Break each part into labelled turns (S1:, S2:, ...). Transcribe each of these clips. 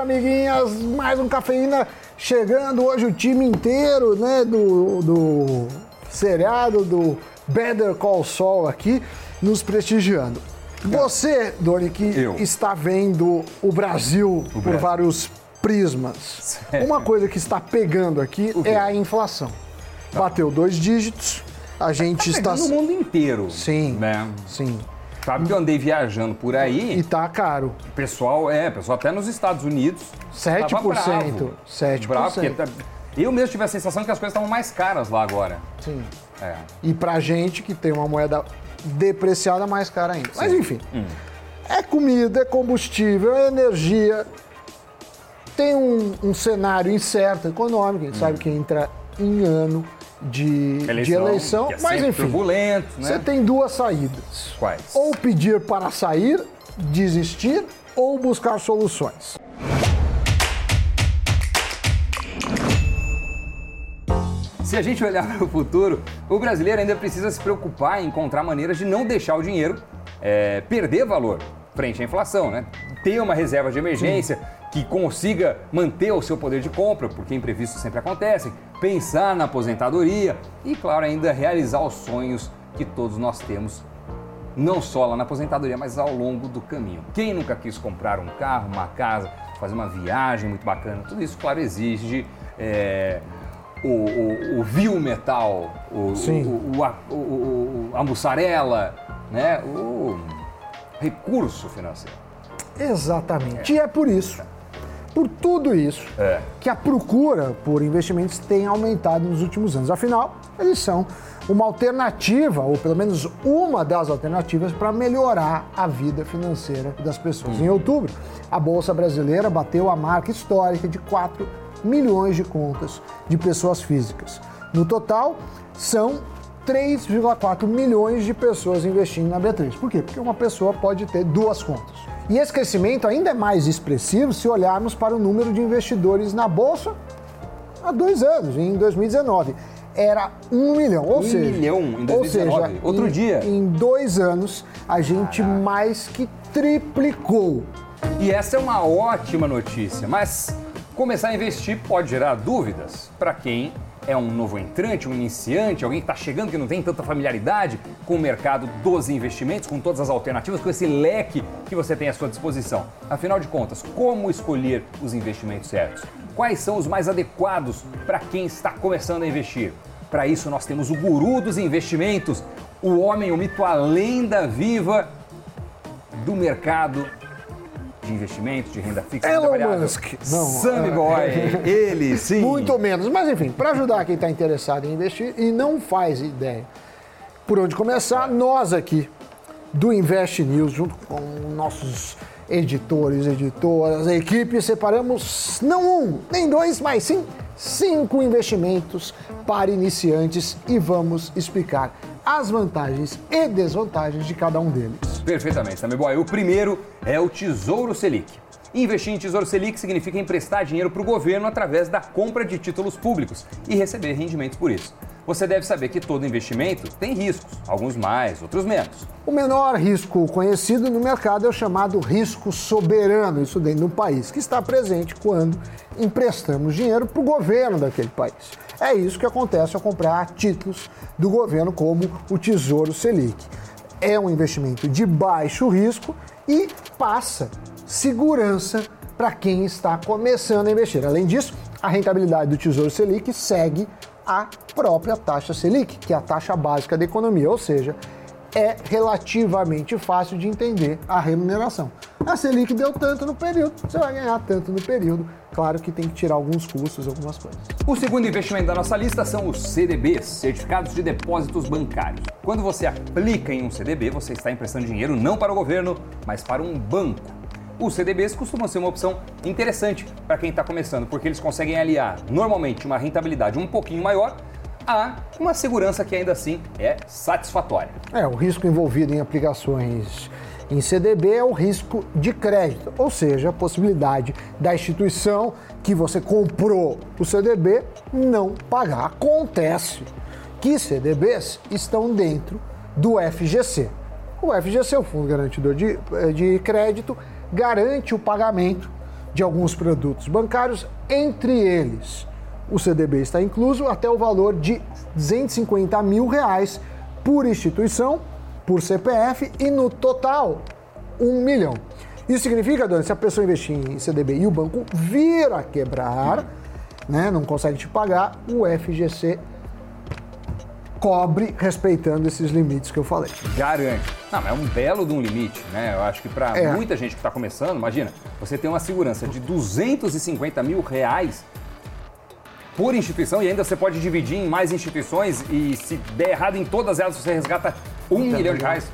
S1: amiguinhas, mais um cafeína chegando hoje o time inteiro, né, do, do seriado do Better Call Saul aqui nos prestigiando. Você, Doni, que
S2: Eu.
S1: está vendo o Brasil por
S2: Brasil.
S1: vários prismas. Uma coisa que está pegando aqui
S2: O
S1: é a inflação. Bateu dois dígitos, a gente está
S2: Tá no mundo inteiro.
S1: Sim.
S2: Né?
S1: sim,
S2: Sabe que eu andei viajando por aí,
S1: e tá caro.
S2: o pessoal, é, pessoal até nos Estados Unidos.
S1: 7%,
S2: tava bravo.
S1: 7%.
S2: Bravo, porque tá- eu mesmo tive a sensação que as coisas estavam mais caras lá agora.
S1: Sim.
S2: É.
S1: E pra gente que tem uma moeda depreciada, mais cara ainda. Mas enfim, é comida, é combustível, é energia. Tem um, um cenário incerto econômico, a gente sabe que entra em ano de eleição, de eleição
S2: é
S1: mas enfim,
S2: turbulento, né?
S1: você tem duas saídas.
S2: Quais?
S1: Ou pedir para sair, desistir, ou buscar soluções.
S2: Se a gente olhar para o futuro, o brasileiro ainda precisa se preocupar em encontrar maneiras de não deixar o dinheiro é, perder valor frente à inflação, né? Ter uma reserva de emergência que consiga manter o seu poder de compra, porque imprevistos sempre acontecem, pensar na aposentadoria e, claro, ainda realizar os sonhos que todos nós temos, não só lá na aposentadoria, mas ao longo do caminho. Quem nunca quis comprar um carro, uma casa, fazer uma viagem muito bacana? Tudo isso, claro, exige é, o, o, o vil metal, o, o- a, a mussarela, né? o recurso financeiro.
S1: Exatamente. E é por isso, por tudo isso,
S2: É.
S1: que a procura por investimentos tem aumentado nos últimos anos. Afinal, eles são uma alternativa, ou pelo menos uma das alternativas, para melhorar a vida financeira das pessoas. Em outubro, a Bolsa Brasileira bateu a marca histórica de 4 milhões de contas de pessoas físicas. No total, são 3,4 milhões de pessoas investindo na B3. Por quê? Porque uma pessoa pode ter duas contas. E esse crescimento ainda é mais expressivo se olharmos para o número de investidores na Bolsa há dois anos, em 2019. Era um milhão, ou
S2: Um
S1: seja...
S2: milhão em
S1: ou
S2: 2019,
S1: seja,
S2: outro
S1: em-
S2: dia.
S1: Em dois anos, a gente mais que triplicou.
S2: E essa é uma ótima notícia, mas começar a investir pode gerar dúvidas para quem é um novo entrante, um iniciante, alguém que está chegando que não tem tanta familiaridade com o mercado dos investimentos, com todas as alternativas, com esse leque que você tem à sua disposição. Afinal de contas, como escolher os investimentos certos? Quais são os mais adequados para quem está começando a investir? Para isso, nós temos o guru dos investimentos, o homem, o mito, a lenda viva do mercado de investimentos, de renda fixa, renda
S1: Elon
S2: variável.
S1: Musk. Não,
S2: Sammy
S1: é.
S2: Boy, ele, sim.
S1: Muito menos. Mas enfim, para ajudar quem está interessado em investir e não faz ideia por onde começar, nós aqui do Invest News, junto com nossos editores, editoras, a equipe, separamos não um, nem dois, mas sim cinco investimentos para iniciantes e vamos explicar as vantagens e desvantagens de cada um deles.
S2: Perfeitamente, Sammy Boy. O primeiro é o Tesouro Selic. Investir em Tesouro Selic significa emprestar dinheiro para o governo através da compra de títulos públicos e receber rendimentos por isso. Você deve saber que todo investimento tem riscos, alguns mais, outros menos.
S1: O menor risco conhecido no mercado é o chamado risco soberano, isso dentro do país, que está presente quando emprestamos dinheiro para o governo daquele país. É isso que acontece ao comprar títulos do governo, como o Tesouro Selic. É um investimento de baixo risco e passa segurança para quem está começando a investir. Além disso, a rentabilidade do Tesouro Selic segue a própria taxa Selic, que é a taxa básica da economia, ou seja, é relativamente fácil de entender a remuneração. A Selic deu tanto no período, você vai ganhar tanto no período. Claro que tem que tirar alguns custos, algumas coisas.
S2: O segundo investimento da nossa lista são os CDBs, Certificados de Depósitos Bancários. Quando você aplica em um CDB, você está emprestando dinheiro não para o governo, mas para um banco. Os CDBs costumam ser uma opção interessante para quem está começando, porque eles conseguem aliar normalmente uma rentabilidade um pouquinho maior a uma segurança que ainda assim é satisfatória.
S1: É, o risco envolvido em aplicações em CDB é o risco de crédito, ou seja, a possibilidade da instituição que você comprou o CDB não pagar. Acontece que CDBs estão dentro do FGC. O FGC, o Fundo Garantidor de, de Crédito, garante o pagamento de alguns produtos bancários, entre eles o CDB está incluso até o valor de 250 mil reais por instituição, por CPF e no total um milhão. Isso significa, Dani, se a pessoa investir em CDB e o banco vir a quebrar, né, não consegue te pagar, o FGC cobre respeitando esses limites que eu falei.
S2: Garante. Não, mas é um belo de um limite, né? Eu acho que para é. muita gente que está começando, imagina, você tem uma segurança de 250 mil reais por instituição e ainda você pode dividir em mais instituições e se der errado em todas elas você resgata um milhão de reais.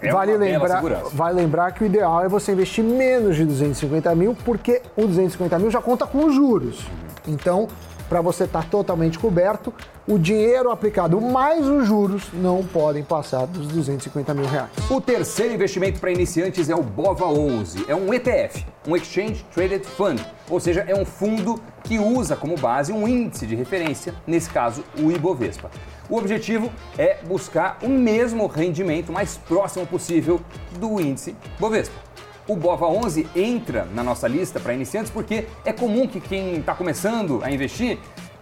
S1: É vale, lembrar, vale lembrar que o ideal é você investir menos de 250 mil, porque o 250 mil já conta com os juros. Então, para você estar tá totalmente coberto, o dinheiro aplicado mais os juros não podem passar dos 250 mil reais.
S2: O terceiro investimento para iniciantes é o BOVA11. É um ETF, um Exchange Traded Fund, ou seja, é um fundo que usa como base um índice de referência, nesse caso o Ibovespa. O objetivo é buscar o mesmo rendimento mais próximo possível do índice Bovespa. O BOVA 11 entra na nossa lista para iniciantes porque é comum que quem está começando a investir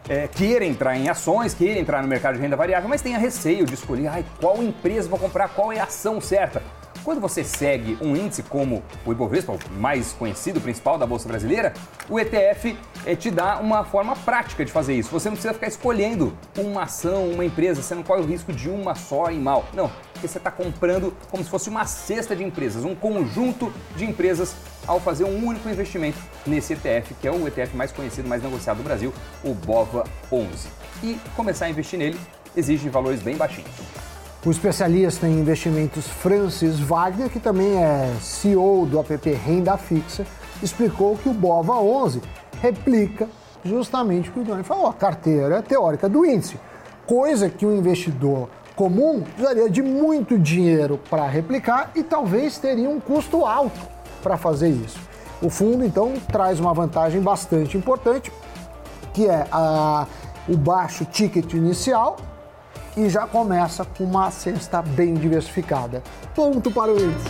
S2: é, queira entrar em ações, queira entrar no mercado de renda variável, mas tenha receio de escolher ai, qual empresa vou comprar, qual é a ação certa. Quando você segue um índice como o Ibovespa, o mais conhecido, principal da Bolsa Brasileira, o ETF é, te dá uma forma prática de fazer isso. Você não precisa ficar escolhendo uma ação, uma empresa, você não corre o risco de uma só e mal. Não, porque você está comprando como se fosse uma cesta de empresas, um conjunto de empresas ao fazer um único investimento nesse ETF, que é o ETF mais conhecido, mais negociado do Brasil, o BOVA 11. E começar a investir nele exige valores bem baixinhos.
S1: O especialista em investimentos Francis Wagner, que também é CEO do app Renda Fixa, explicou que o BOVA 11 replica justamente o que o Johnny falou, a carteira teórica do índice, coisa que um investidor comum precisaria de muito dinheiro para replicar e talvez teria um custo alto para fazer isso. O fundo, então, traz uma vantagem bastante importante, que é a, o baixo ticket inicial e já começa com uma cesta bem diversificada. Ponto para o índice.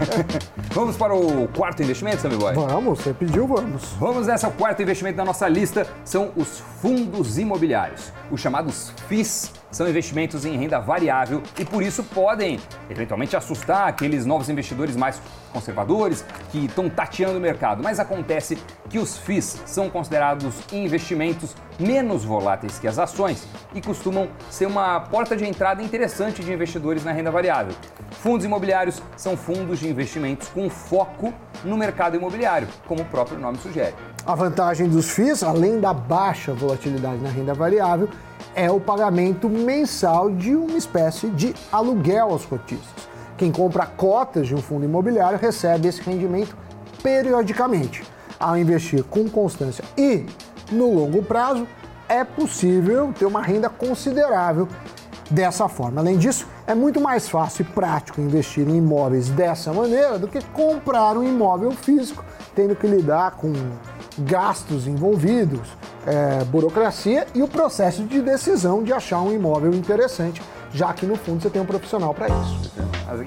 S2: vamos para o quarto investimento, Sammy Boy?
S1: Vamos, você pediu, vamos.
S2: Vamos nessa, o quarto investimento da nossa lista são os fundos imobiliários, os chamados FIIs são investimentos em renda variável e por isso podem eventualmente assustar aqueles novos investidores mais conservadores que estão tateando o mercado. Mas acontece que os FIIs são considerados investimentos menos voláteis que as ações e costumam ser uma porta de entrada interessante de investidores na renda variável. Fundos imobiliários são fundos de investimentos com foco no mercado imobiliário, como o próprio nome sugere.
S1: A vantagem dos FIIs, além da baixa volatilidade na renda variável, é o pagamento mensal de uma espécie de aluguel aos cotistas. Quem compra cotas de um fundo imobiliário recebe esse rendimento periodicamente. Ao investir com constância e no longo prazo, é possível ter uma renda considerável dessa forma. Além disso, é muito mais fácil e prático investir em imóveis dessa maneira do que comprar um imóvel físico, tendo que lidar com gastos envolvidos, é, burocracia e o processo de decisão de achar um imóvel interessante, já que no fundo você tem um profissional para isso.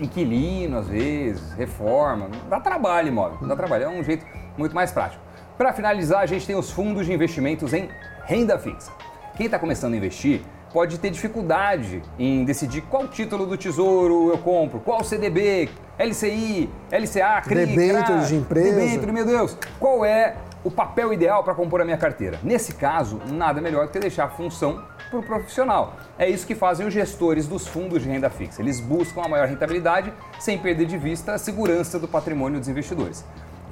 S2: Inquilino, às vezes, reforma, dá trabalho imóvel, dá trabalho, é um jeito muito mais prático. Para finalizar, a gente tem os fundos de investimentos em renda fixa. Quem está começando a investir pode ter dificuldade em decidir qual título do tesouro eu compro, qual CDB, LCI, LCA, CRI,
S1: Debêntures de empresa.
S2: Debênture, meu Deus. Qual é o papel ideal para compor a minha carteira? Nesse caso, nada melhor do que deixar a função para o profissional. É isso que fazem os gestores dos fundos de renda fixa. Eles buscam a maior rentabilidade sem perder de vista a segurança do patrimônio dos investidores.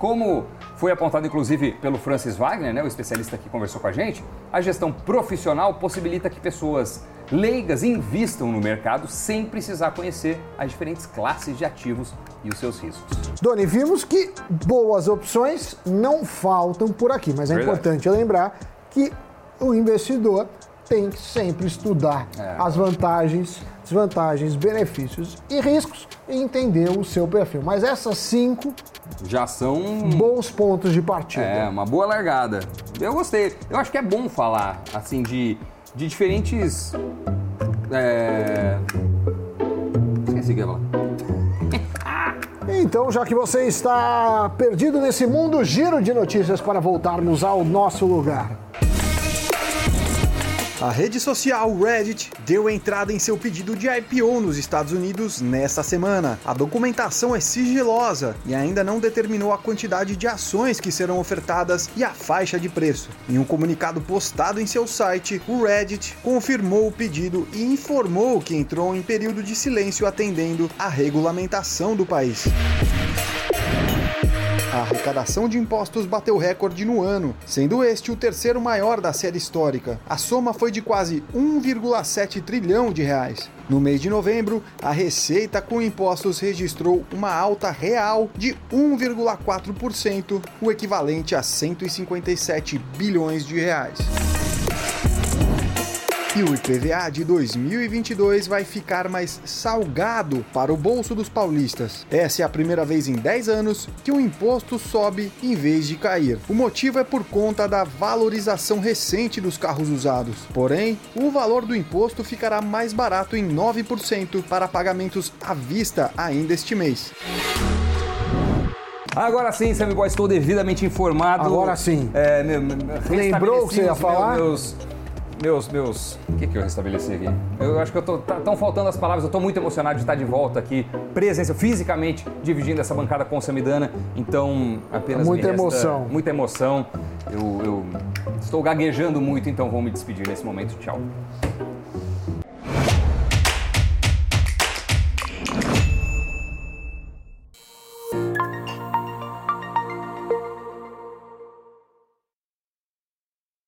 S2: Como foi apontado inclusive pelo Francis Wagner, né, o especialista que conversou com a gente, a gestão profissional possibilita que pessoas leigas invistam no mercado sem precisar conhecer as diferentes classes de ativos e os seus riscos.
S1: Doni, vimos que boas opções não faltam por aqui, mas é Verdade. importante lembrar que o investidor tem que sempre estudar é. as vantagens, desvantagens, benefícios e riscos e entender o seu perfil. Mas essas cinco
S2: já são
S1: bons pontos de partida.
S2: É, uma boa largada. Eu gostei. Eu acho que é bom falar assim de, de diferentes. É... Esqueci o que ia falar.
S1: Então, já que você está perdido nesse mundo, giro de notícias para voltarmos ao nosso lugar.
S3: A rede social Reddit deu entrada em seu pedido de IPO nos Estados Unidos nesta semana. A documentação é sigilosa e ainda não determinou a quantidade de ações que serão ofertadas e a faixa de preço. Em um comunicado postado em seu site, o Reddit confirmou o pedido e informou que entrou em período de silêncio atendendo à regulamentação do país. A arrecadação de impostos bateu recorde no ano, sendo este o terceiro maior da série histórica. A soma foi de quase 1,7 trilhão de reais. No mês de novembro, a receita com impostos registrou uma alta real de 1,4%, o equivalente a 157 bilhões de reais. E o IPVA de 2022 vai ficar mais salgado para o bolso dos paulistas. Essa é a primeira vez em 10 anos que o imposto sobe em vez de cair. O motivo é por conta da valorização recente dos carros usados. Porém, o valor do imposto ficará mais barato em 9% para pagamentos à vista ainda este mês.
S2: Agora sim, Sammy Boy, estou devidamente informado.
S1: Agora sim.
S2: É, meu, meu,
S1: Lembrou o que você ia falar?
S2: Meus, meus, meus. O que, que eu restabeleci aqui? Eu acho que eu tô. Estão faltando as palavras, eu tô muito emocionado de estar de volta aqui, presença, fisicamente, dividindo essa bancada com o Samidana. Então, apenas.
S1: Muita emoção.
S2: Muita emoção. Eu, eu estou gaguejando muito, então vou me despedir nesse momento. Tchau.